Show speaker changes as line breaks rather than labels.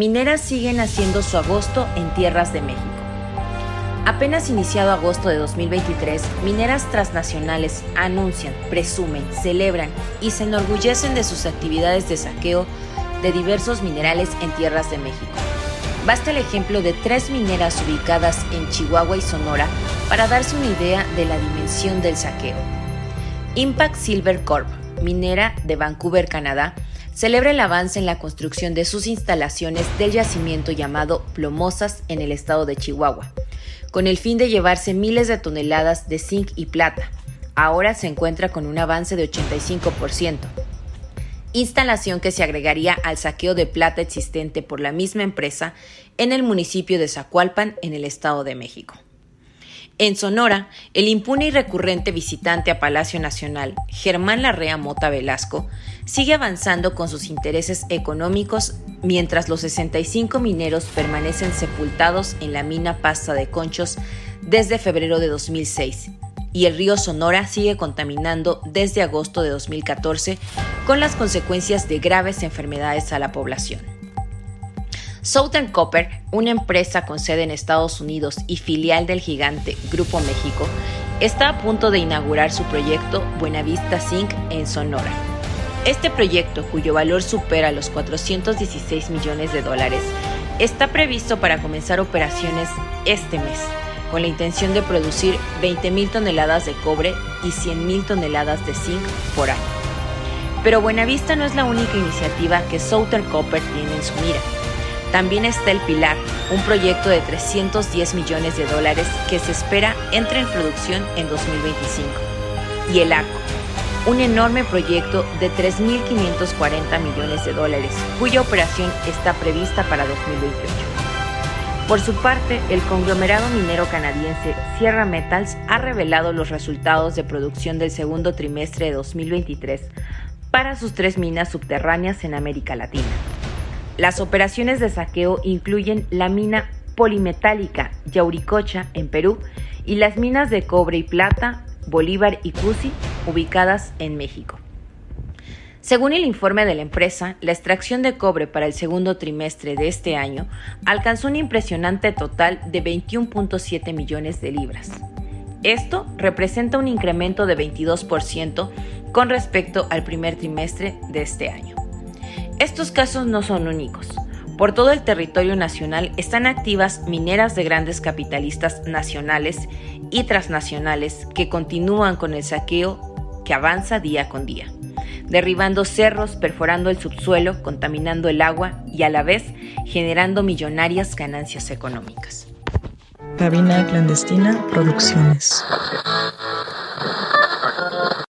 mineras siguen haciendo su agosto en tierras de México. Apenas iniciado agosto de 2023, mineras transnacionales anuncian, presumen, celebran y se enorgullecen de sus actividades de saqueo de diversos minerales en tierras de México. Basta el ejemplo de tres mineras ubicadas en Chihuahua y Sonora para darse una idea de la dimensión del saqueo. Impact Silver Corp, minera de Vancouver, Canadá, celebra el avance en la construcción de sus instalaciones del yacimiento llamado Plomosas en el estado de Chihuahua, con el fin de llevarse miles de toneladas de zinc y plata. Ahora se encuentra con un avance de 85%, instalación que se agregaría al saqueo de plata existente por la misma empresa en el municipio de Zacualpan, en el Estado de México. En Sonora, el impune y recurrente visitante a Palacio Nacional, Germán Larrea Mota Velasco, sigue avanzando con sus intereses económicos mientras los 65 mineros permanecen sepultados en la mina Pasta de Conchos desde febrero de 2006 y el río Sonora sigue contaminando desde agosto de 2014 con las consecuencias de graves enfermedades a la población. Southern Copper, una empresa con sede en Estados Unidos y filial del gigante Grupo México, está a punto de inaugurar su proyecto Buenavista Zinc en Sonora. Este proyecto, cuyo valor supera los 416 millones de dólares, está previsto para comenzar operaciones este mes, con la intención de producir 20.000 toneladas de cobre y 100.000 toneladas de zinc por año. Pero Buenavista no es la única iniciativa que Southern Copper tiene en su mira. También está el Pilar, un proyecto de 310 millones de dólares que se espera entre en producción en 2025. Y el Arco, un enorme proyecto de 3.540 millones de dólares, cuya operación está prevista para 2028. Por su parte, el conglomerado minero canadiense Sierra Metals ha revelado los resultados de producción del segundo trimestre de 2023 para sus tres minas subterráneas en América Latina. Las operaciones de saqueo incluyen la mina polimetálica Yauricocha en Perú y las minas de cobre y plata Bolívar y Cusi ubicadas en México. Según el informe de la empresa, la extracción de cobre para el segundo trimestre de este año alcanzó un impresionante total de 21.7 millones de libras. Esto representa un incremento de 22% con respecto al primer trimestre de este año. Estos casos no son únicos. Por todo el territorio nacional están activas mineras de grandes capitalistas nacionales y transnacionales que continúan con el saqueo que avanza día con día derribando cerros, perforando el subsuelo, contaminando el agua y a la vez generando millonarias ganancias económicas.
Cabina Clandestina Producciones.